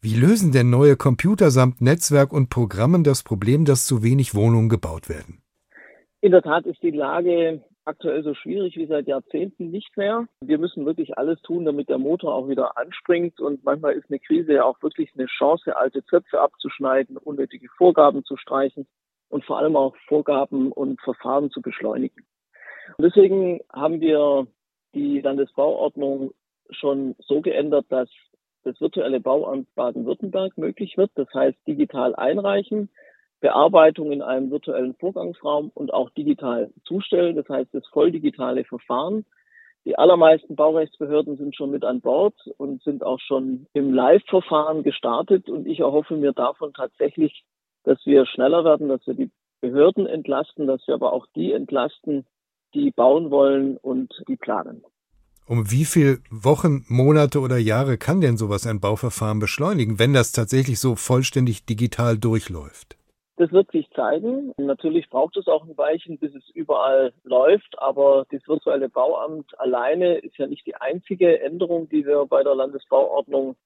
Wie lösen denn neue Computer samt Netzwerk und Programmen das Problem, dass zu wenig Wohnungen gebaut werden? In der Tat ist die Lage aktuell so schwierig wie seit Jahrzehnten nicht mehr. Wir müssen wirklich alles tun, damit der Motor auch wieder anspringt. Und manchmal ist eine Krise ja auch wirklich eine Chance, alte Zöpfe abzuschneiden, unnötige Vorgaben zu streichen und vor allem auch Vorgaben und Verfahren zu beschleunigen. Und deswegen haben wir die Landesbauordnung schon so geändert, dass das virtuelle Bauamt Baden-Württemberg möglich wird. Das heißt, digital einreichen, Bearbeitung in einem virtuellen Vorgangsraum und auch digital zustellen. Das heißt, das volldigitale Verfahren. Die allermeisten Baurechtsbehörden sind schon mit an Bord und sind auch schon im Live-Verfahren gestartet. Und ich erhoffe mir davon tatsächlich, dass wir schneller werden, dass wir die Behörden entlasten, dass wir aber auch die entlasten, die bauen wollen und die planen. Um wie viele Wochen, Monate oder Jahre kann denn sowas ein Bauverfahren beschleunigen, wenn das tatsächlich so vollständig digital durchläuft? Das wird sich zeigen. Natürlich braucht es auch ein Weilchen, bis es überall läuft, aber das virtuelle Bauamt alleine ist ja nicht die einzige Änderung, die wir bei der Landesbauordnung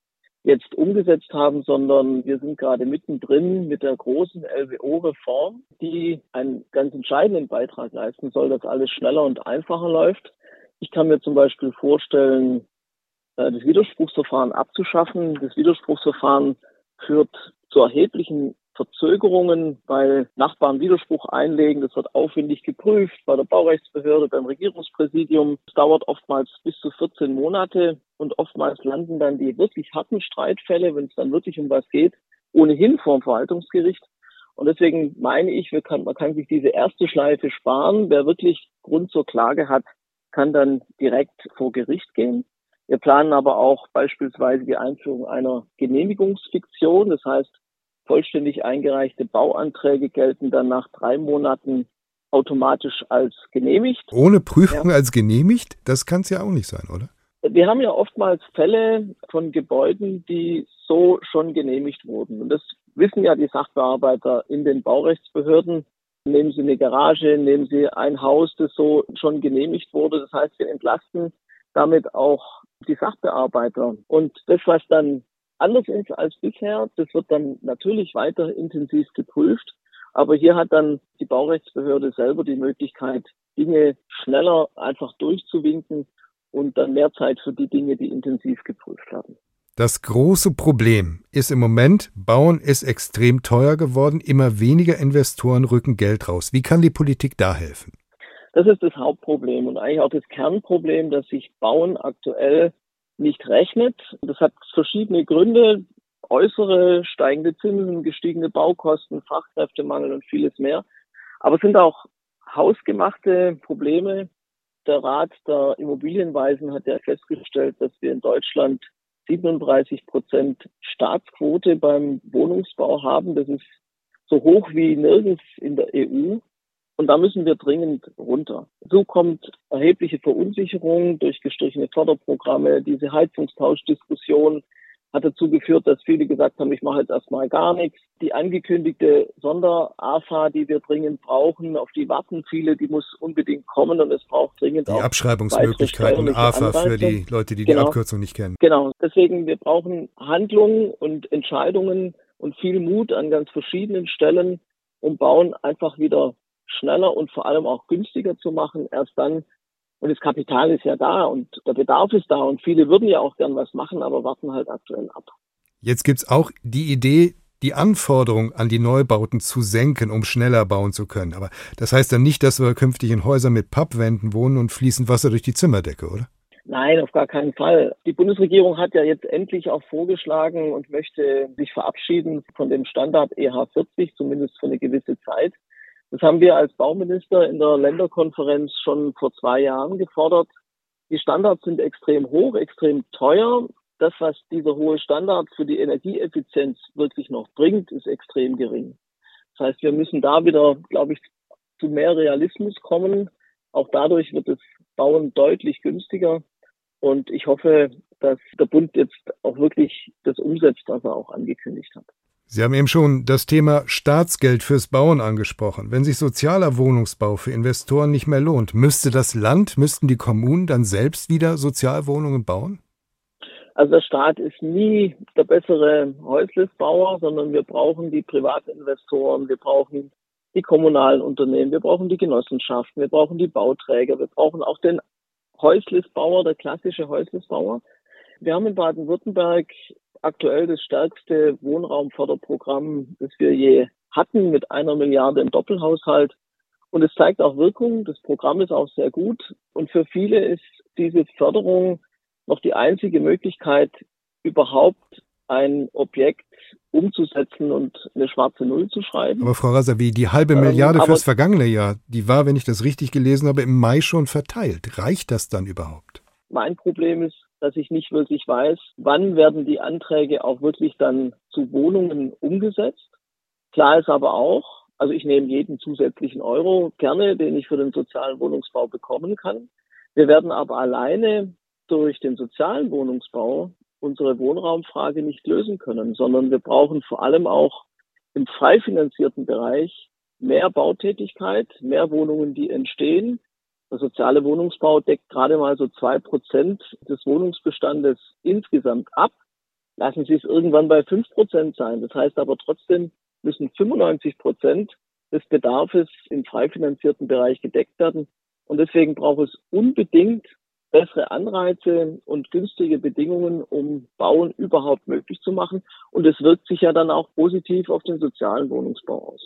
jetzt umgesetzt haben, sondern wir sind gerade mittendrin mit der großen LWO-Reform, die einen ganz entscheidenden Beitrag leisten soll, dass alles schneller und einfacher läuft. Ich kann mir zum Beispiel vorstellen, äh, das Widerspruchsverfahren abzuschaffen. Das Widerspruchsverfahren führt zu erheblichen Verzögerungen, weil Nachbarn Widerspruch einlegen. Das wird aufwendig geprüft bei der Baurechtsbehörde, beim Regierungspräsidium. Es dauert oftmals bis zu 14 Monate und oftmals landen dann die wirklich harten Streitfälle, wenn es dann wirklich um was geht, ohnehin vor dem Verwaltungsgericht. Und deswegen meine ich, kann, man kann sich diese erste Schleife sparen. Wer wirklich Grund zur Klage hat, kann dann direkt vor Gericht gehen. Wir planen aber auch beispielsweise die Einführung einer Genehmigungsfiktion. Das heißt, vollständig eingereichte Bauanträge gelten dann nach drei Monaten automatisch als genehmigt. Ohne Prüfung ja. als genehmigt? Das kann es ja auch nicht sein, oder? Wir haben ja oftmals Fälle von Gebäuden, die so schon genehmigt wurden. Und das wissen ja die Sachbearbeiter in den Baurechtsbehörden. Nehmen Sie eine Garage, nehmen Sie ein Haus, das so schon genehmigt wurde. Das heißt, wir entlasten damit auch die Sachbearbeiter. Und das, was dann anders ist als bisher. Das wird dann natürlich weiter intensiv geprüft. Aber hier hat dann die Baurechtsbehörde selber die Möglichkeit, Dinge schneller einfach durchzuwinken und dann mehr Zeit für die Dinge, die intensiv geprüft werden. Das große Problem ist im Moment, Bauen ist extrem teuer geworden, immer weniger Investoren rücken Geld raus. Wie kann die Politik da helfen? Das ist das Hauptproblem und eigentlich auch das Kernproblem, dass sich Bauen aktuell nicht rechnet. Das hat verschiedene Gründe, äußere steigende Zinsen, gestiegene Baukosten, Fachkräftemangel und vieles mehr. Aber es sind auch hausgemachte Probleme. Der Rat der Immobilienweisen hat ja festgestellt, dass wir in Deutschland 37 Prozent Staatsquote beim Wohnungsbau haben. Das ist so hoch wie nirgends in der EU. Und da müssen wir dringend runter. So kommt erhebliche Verunsicherung durch gestrichene Förderprogramme. Diese Heizungstauschdiskussion hat dazu geführt, dass viele gesagt haben, ich mache jetzt erstmal gar nichts. Die angekündigte Sonder-AFA, die wir dringend brauchen, auf die warten viele, die muss unbedingt kommen und es braucht dringend die auch Abschreibungsmöglichkeiten AFA Anreize. für die Leute, die genau. die Abkürzung nicht kennen. Genau. Deswegen, wir brauchen Handlungen und Entscheidungen und viel Mut an ganz verschiedenen Stellen, um Bauen einfach wieder schneller und vor allem auch günstiger zu machen. Erst dann, und das Kapital ist ja da und der Bedarf ist da und viele würden ja auch gern was machen, aber warten halt aktuell ab. Jetzt gibt es auch die Idee, die Anforderung an die Neubauten zu senken, um schneller bauen zu können. Aber das heißt dann nicht, dass wir künftig in Häusern mit Pappwänden wohnen und fließend Wasser durch die Zimmerdecke, oder? Nein, auf gar keinen Fall. Die Bundesregierung hat ja jetzt endlich auch vorgeschlagen und möchte sich verabschieden von dem Standard EH40, zumindest für eine gewisse Zeit. Das haben wir als Bauminister in der Länderkonferenz schon vor zwei Jahren gefordert. Die Standards sind extrem hoch, extrem teuer. Das, was dieser hohe Standard für die Energieeffizienz wirklich noch bringt, ist extrem gering. Das heißt, wir müssen da wieder, glaube ich, zu mehr Realismus kommen. Auch dadurch wird das Bauen deutlich günstiger. Und ich hoffe, dass der Bund jetzt auch wirklich das umsetzt, was er auch angekündigt hat. Sie haben eben schon das Thema Staatsgeld fürs Bauen angesprochen. Wenn sich sozialer Wohnungsbau für Investoren nicht mehr lohnt, müsste das Land, müssten die Kommunen dann selbst wieder Sozialwohnungen bauen? Also der Staat ist nie der bessere Häuslisbauer, sondern wir brauchen die Privatinvestoren, wir brauchen die kommunalen Unternehmen, wir brauchen die Genossenschaften, wir brauchen die Bauträger, wir brauchen auch den Häuslisbauer, der klassische Häuslisbauer. Wir haben in Baden-Württemberg aktuell das stärkste Wohnraumförderprogramm, das wir je hatten, mit einer Milliarde im Doppelhaushalt. Und es zeigt auch Wirkung. Das Programm ist auch sehr gut. Und für viele ist diese Förderung noch die einzige Möglichkeit, überhaupt ein Objekt umzusetzen und eine schwarze Null zu schreiben. Aber Frau Rasavi, die halbe ähm, Milliarde ähm, fürs vergangene Jahr, die war, wenn ich das richtig gelesen habe, im Mai schon verteilt. Reicht das dann überhaupt? Mein Problem ist, dass ich nicht wirklich weiß, wann werden die Anträge auch wirklich dann zu Wohnungen umgesetzt. Klar ist aber auch, also ich nehme jeden zusätzlichen Euro gerne, den ich für den sozialen Wohnungsbau bekommen kann. Wir werden aber alleine durch den sozialen Wohnungsbau unsere Wohnraumfrage nicht lösen können, sondern wir brauchen vor allem auch im frei finanzierten Bereich mehr Bautätigkeit, mehr Wohnungen, die entstehen. Der soziale Wohnungsbau deckt gerade mal so zwei Prozent des Wohnungsbestandes insgesamt ab. Lassen Sie es irgendwann bei fünf Prozent sein. Das heißt aber trotzdem müssen 95 Prozent des Bedarfs im frei finanzierten Bereich gedeckt werden. Und deswegen braucht es unbedingt bessere Anreize und günstige Bedingungen, um Bauen überhaupt möglich zu machen. Und es wirkt sich ja dann auch positiv auf den sozialen Wohnungsbau aus.